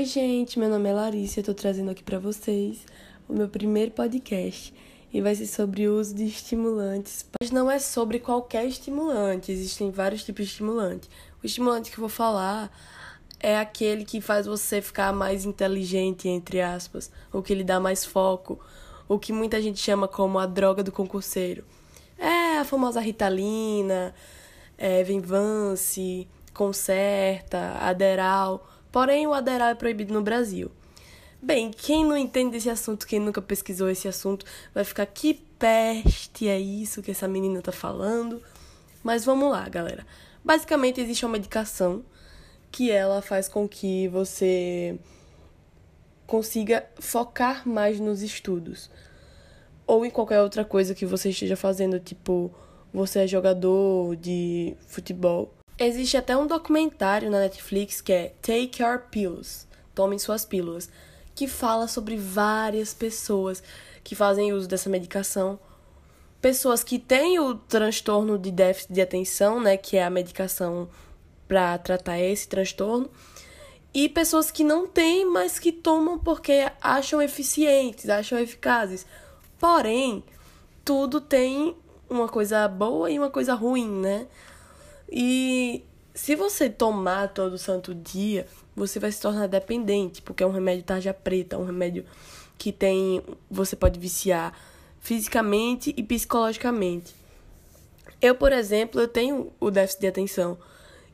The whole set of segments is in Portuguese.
Oi, gente, meu nome é Larissa eu tô trazendo aqui para vocês o meu primeiro podcast e vai ser sobre o uso de estimulantes. Mas não é sobre qualquer estimulante, existem vários tipos de estimulante. O estimulante que eu vou falar é aquele que faz você ficar mais inteligente, entre aspas, ou que lhe dá mais foco, o que muita gente chama como a droga do concurseiro. É a famosa Ritalina, é, Venvance, Concerta, Aderal. Porém, o Aderal é proibido no Brasil. Bem, quem não entende desse assunto, quem nunca pesquisou esse assunto, vai ficar que peste é isso que essa menina tá falando. Mas vamos lá, galera. Basicamente, existe uma medicação que ela faz com que você consiga focar mais nos estudos. Ou em qualquer outra coisa que você esteja fazendo, tipo, você é jogador de futebol. Existe até um documentário na Netflix que é Take Your Pills, Tome Suas Pílulas, que fala sobre várias pessoas que fazem uso dessa medicação. Pessoas que têm o transtorno de déficit de atenção, né, que é a medicação para tratar esse transtorno, e pessoas que não têm, mas que tomam porque acham eficientes, acham eficazes. Porém, tudo tem uma coisa boa e uma coisa ruim, né? E se você tomar todo santo dia, você vai se tornar dependente, porque é um remédio tarja preta, um remédio que tem você pode viciar fisicamente e psicologicamente. Eu, por exemplo, eu tenho o déficit de atenção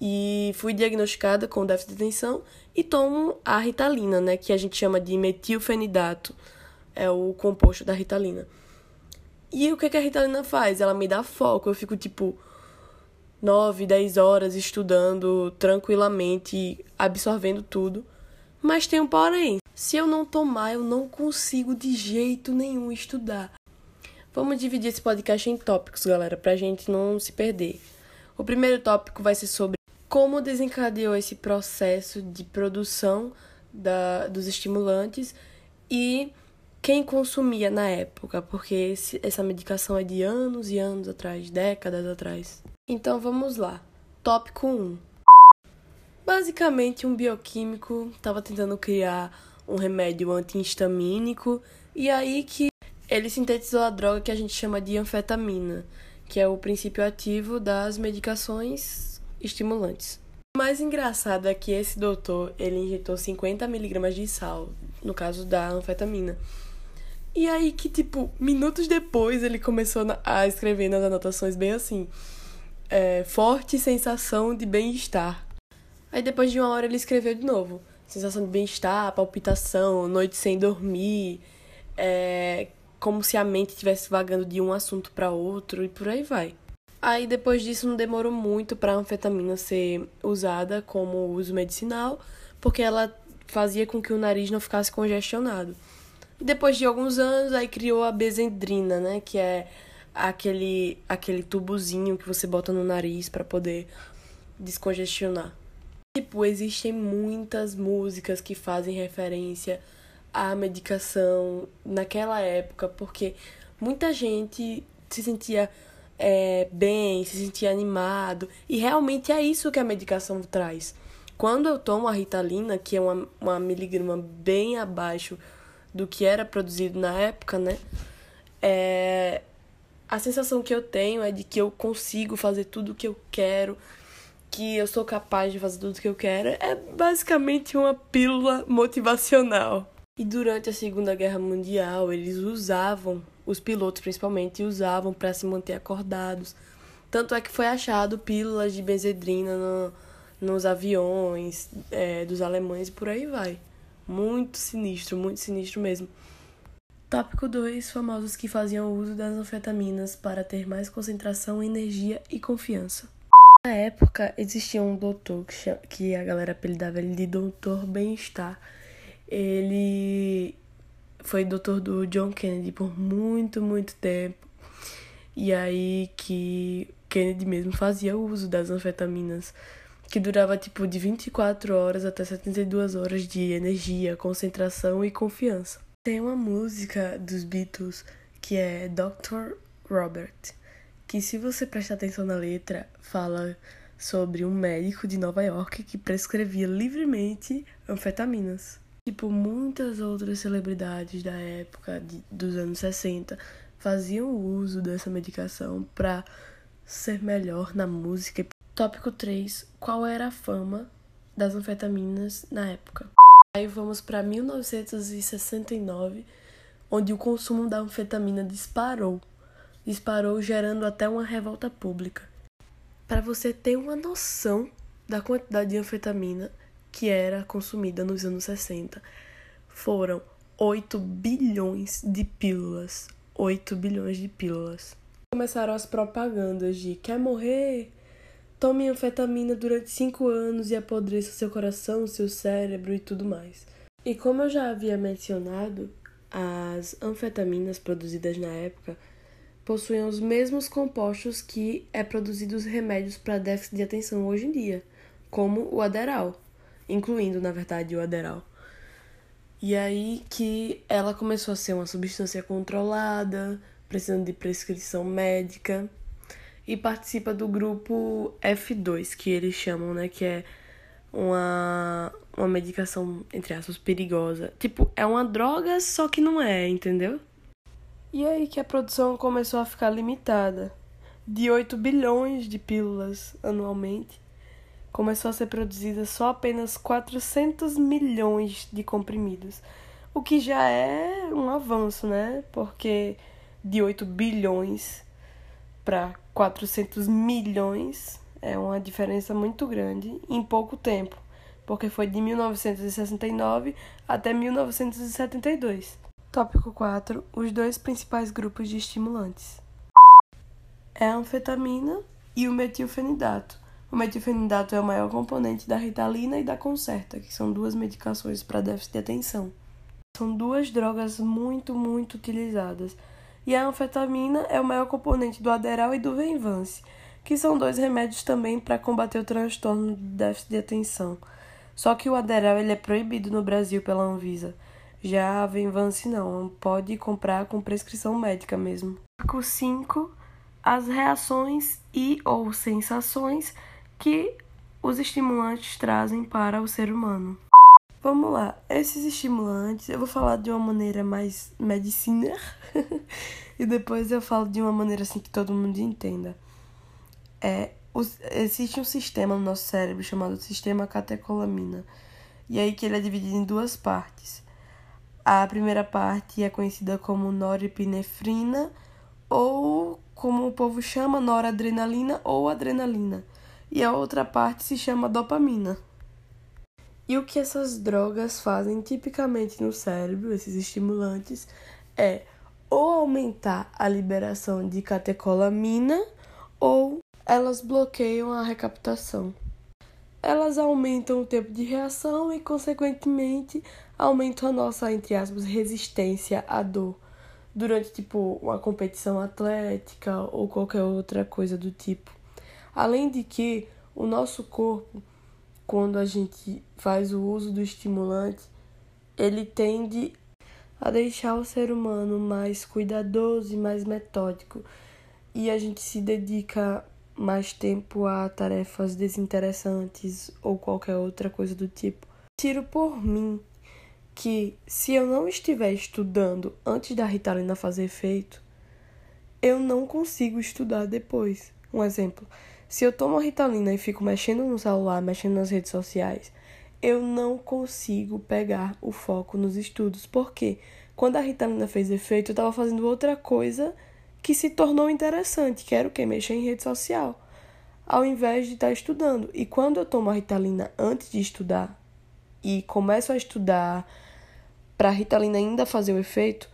e fui diagnosticada com déficit de atenção e tomo a Ritalina, né, que a gente chama de metilfenidato, é o composto da Ritalina. E o que, que a Ritalina faz? Ela me dá foco, eu fico tipo 9, 10 horas estudando tranquilamente, absorvendo tudo. Mas tem um porém. Se eu não tomar, eu não consigo de jeito nenhum estudar. Vamos dividir esse podcast em tópicos, galera, pra gente não se perder. O primeiro tópico vai ser sobre como desencadeou esse processo de produção da, dos estimulantes e quem consumia na época, porque esse, essa medicação é de anos e anos atrás, décadas atrás. Então vamos lá. Tópico 1. Basicamente, um bioquímico estava tentando criar um remédio antihistamínico e aí que ele sintetizou a droga que a gente chama de anfetamina, que é o princípio ativo das medicações estimulantes. O mais engraçado é que esse doutor, ele injetou 50 miligramas de sal, no caso da anfetamina. E aí que, tipo, minutos depois ele começou a escrever nas anotações bem assim, é, forte sensação de bem-estar. Aí depois de uma hora ele escreveu de novo, sensação de bem-estar, palpitação, noite sem dormir, é, como se a mente estivesse vagando de um assunto para outro e por aí vai. Aí depois disso não demorou muito para a anfetamina ser usada como uso medicinal, porque ela fazia com que o nariz não ficasse congestionado. Depois de alguns anos, aí criou a bezendrina, né, que é aquele aquele tubozinho que você bota no nariz para poder descongestionar. Tipo, existem muitas músicas que fazem referência à medicação naquela época, porque muita gente se sentia é, bem, se sentir animado. E realmente é isso que a medicação traz. Quando eu tomo a Ritalina, que é uma, uma miligrama bem abaixo do que era produzido na época, né? É, a sensação que eu tenho é de que eu consigo fazer tudo o que eu quero, que eu sou capaz de fazer tudo o que eu quero. É basicamente uma pílula motivacional. E durante a Segunda Guerra Mundial, eles usavam, os pilotos principalmente, usavam para se manter acordados. Tanto é que foi achado pílulas de benzedrina no, nos aviões é, dos alemães e por aí vai. Muito sinistro, muito sinistro mesmo. Tópico 2: famosos que faziam uso das anfetaminas para ter mais concentração, energia e confiança. Na época, existia um doutor que a galera apelidava ele de Doutor Bem-Estar ele foi doutor do John Kennedy por muito, muito tempo. E aí que Kennedy mesmo fazia uso das anfetaminas, que durava tipo de 24 horas até 72 horas de energia, concentração e confiança. Tem uma música dos Beatles que é Dr. Robert, que se você prestar atenção na letra, fala sobre um médico de Nova York que prescrevia livremente anfetaminas. Tipo, muitas outras celebridades da época de, dos anos 60 faziam uso dessa medicação para ser melhor na música. Tópico 3. Qual era a fama das anfetaminas na época? Aí vamos para 1969, onde o consumo da anfetamina disparou. Disparou, gerando até uma revolta pública. Para você ter uma noção da quantidade de anfetamina que era consumida nos anos 60, foram 8 bilhões de pílulas. 8 bilhões de pílulas. Começaram as propagandas de quer morrer? Tome anfetamina durante 5 anos e apodreça seu coração, seu cérebro e tudo mais. E como eu já havia mencionado, as anfetaminas produzidas na época possuíam os mesmos compostos que é produzidos remédios para déficit de atenção hoje em dia, como o Aderal, incluindo, na verdade, o Aderal. E aí que ela começou a ser uma substância controlada, precisando de prescrição médica, e participa do grupo F2, que eles chamam, né, que é uma, uma medicação, entre aspas, perigosa. Tipo, é uma droga, só que não é, entendeu? E aí que a produção começou a ficar limitada. De 8 bilhões de pílulas anualmente, começou a ser produzida só apenas 400 milhões de comprimidos, o que já é um avanço, né? Porque de 8 bilhões para 400 milhões é uma diferença muito grande em pouco tempo, porque foi de 1969 até 1972. Tópico 4: Os dois principais grupos de estimulantes é a anfetamina e o metilfenidato o metilfenidato é o maior componente da Ritalina e da Concerta, que são duas medicações para déficit de atenção. São duas drogas muito, muito utilizadas. E a anfetamina é o maior componente do Aderal e do Venvance, que são dois remédios também para combater o transtorno de déficit de atenção. Só que o Aderal ele é proibido no Brasil pela Anvisa. Já a Venvance não, pode comprar com prescrição médica mesmo. Tópico 5. As reações e ou sensações que os estimulantes trazem para o ser humano. Vamos lá, esses estimulantes eu vou falar de uma maneira mais medicina e depois eu falo de uma maneira assim que todo mundo entenda. É, os, existe um sistema no nosso cérebro chamado sistema catecolamina e aí que ele é dividido em duas partes. A primeira parte é conhecida como norepinefrina ou como o povo chama noradrenalina ou adrenalina e a outra parte se chama dopamina. E o que essas drogas fazem tipicamente no cérebro, esses estimulantes, é ou aumentar a liberação de catecolamina ou elas bloqueiam a recaptação. Elas aumentam o tempo de reação e, consequentemente, aumentam a nossa, entre aspas, resistência à dor durante, tipo, uma competição atlética ou qualquer outra coisa do tipo. Além de que o nosso corpo, quando a gente faz o uso do estimulante, ele tende a deixar o ser humano mais cuidadoso e mais metódico. E a gente se dedica mais tempo a tarefas desinteressantes ou qualquer outra coisa do tipo. Tiro por mim que se eu não estiver estudando antes da Ritalina fazer efeito, eu não consigo estudar depois. Um exemplo, se eu tomo a Ritalina e fico mexendo no celular, mexendo nas redes sociais, eu não consigo pegar o foco nos estudos. Porque quando a Ritalina fez efeito, eu estava fazendo outra coisa que se tornou interessante, que era o que? Mexer em rede social. Ao invés de estar tá estudando. E quando eu tomo a Ritalina antes de estudar e começo a estudar para a Ritalina ainda fazer o efeito,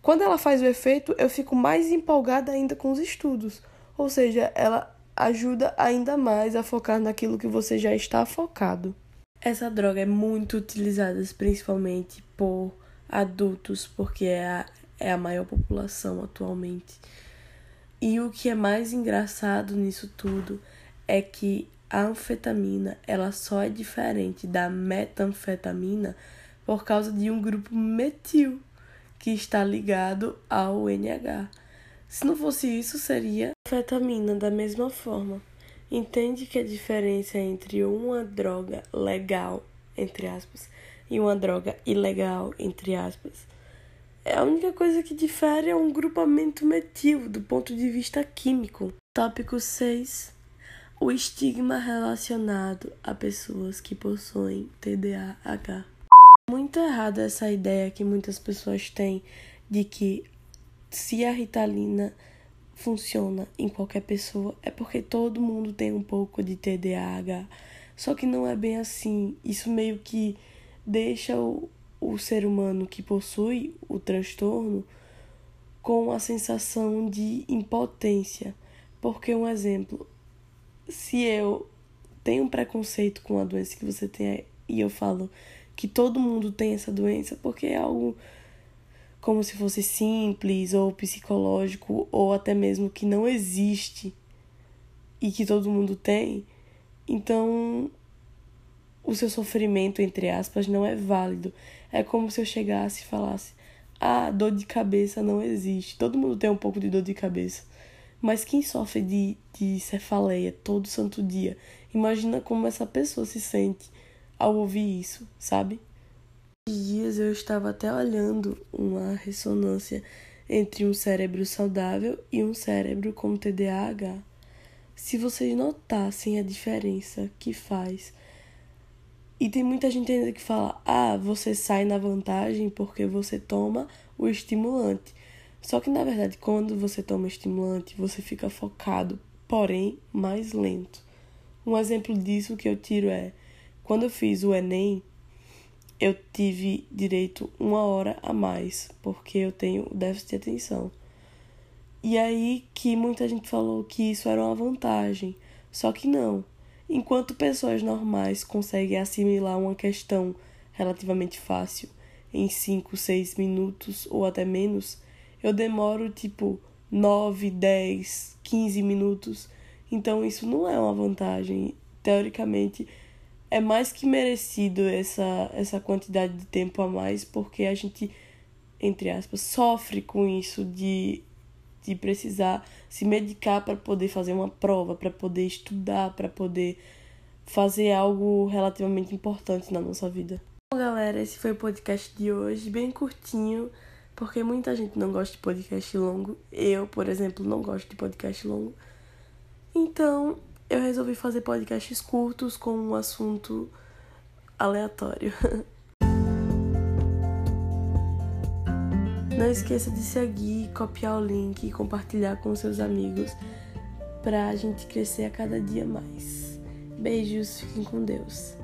quando ela faz o efeito, eu fico mais empolgada ainda com os estudos. Ou seja, ela ajuda ainda mais a focar naquilo que você já está focado. Essa droga é muito utilizada principalmente por adultos, porque é a, é a maior população atualmente. E o que é mais engraçado nisso tudo é que a anfetamina ela só é diferente da metanfetamina por causa de um grupo metil que está ligado ao NH. Se não fosse isso, seria anfetamina da mesma forma. Entende que a diferença entre uma droga legal, entre aspas, e uma droga ilegal, entre aspas, é a única coisa que difere é um grupamento metil do ponto de vista químico. Tópico 6. O estigma relacionado a pessoas que possuem TDAH. Muito errada essa ideia que muitas pessoas têm de que se a ritalina funciona em qualquer pessoa é porque todo mundo tem um pouco de TDAH. Só que não é bem assim. Isso meio que deixa o, o ser humano que possui o transtorno com a sensação de impotência. Porque, um exemplo, se eu tenho um preconceito com a doença que você tem e eu falo que todo mundo tem essa doença, porque é algo como se fosse simples ou psicológico ou até mesmo que não existe e que todo mundo tem, então o seu sofrimento, entre aspas, não é válido. É como se eu chegasse e falasse: ah, dor de cabeça não existe. Todo mundo tem um pouco de dor de cabeça. Mas quem sofre de, de cefaleia todo santo dia, imagina como essa pessoa se sente ao ouvir isso, sabe? Dias eu estava até olhando uma ressonância entre um cérebro saudável e um cérebro com TDAH. Se vocês notassem a diferença que faz. E tem muita gente ainda que fala: ah, você sai na vantagem porque você toma o estimulante. Só que na verdade, quando você toma estimulante, você fica focado, porém mais lento. Um exemplo disso que eu tiro é: quando eu fiz o Enem, eu tive direito uma hora a mais, porque eu tenho déficit de atenção. E aí que muita gente falou que isso era uma vantagem, só que não. Enquanto pessoas normais conseguem assimilar uma questão relativamente fácil em 5, 6 minutos ou até menos, eu demoro tipo 9, 10, 15 minutos. Então isso não é uma vantagem. Teoricamente, é mais que merecido essa, essa quantidade de tempo a mais, porque a gente, entre aspas, sofre com isso de, de precisar se medicar para poder fazer uma prova, para poder estudar, para poder fazer algo relativamente importante na nossa vida. Bom, galera, esse foi o podcast de hoje, bem curtinho, porque muita gente não gosta de podcast longo. Eu, por exemplo, não gosto de podcast longo. Então, eu resolvi fazer podcasts curtos com um assunto aleatório. Não esqueça de seguir, copiar o link e compartilhar com seus amigos para a gente crescer a cada dia mais. Beijos, fiquem com Deus.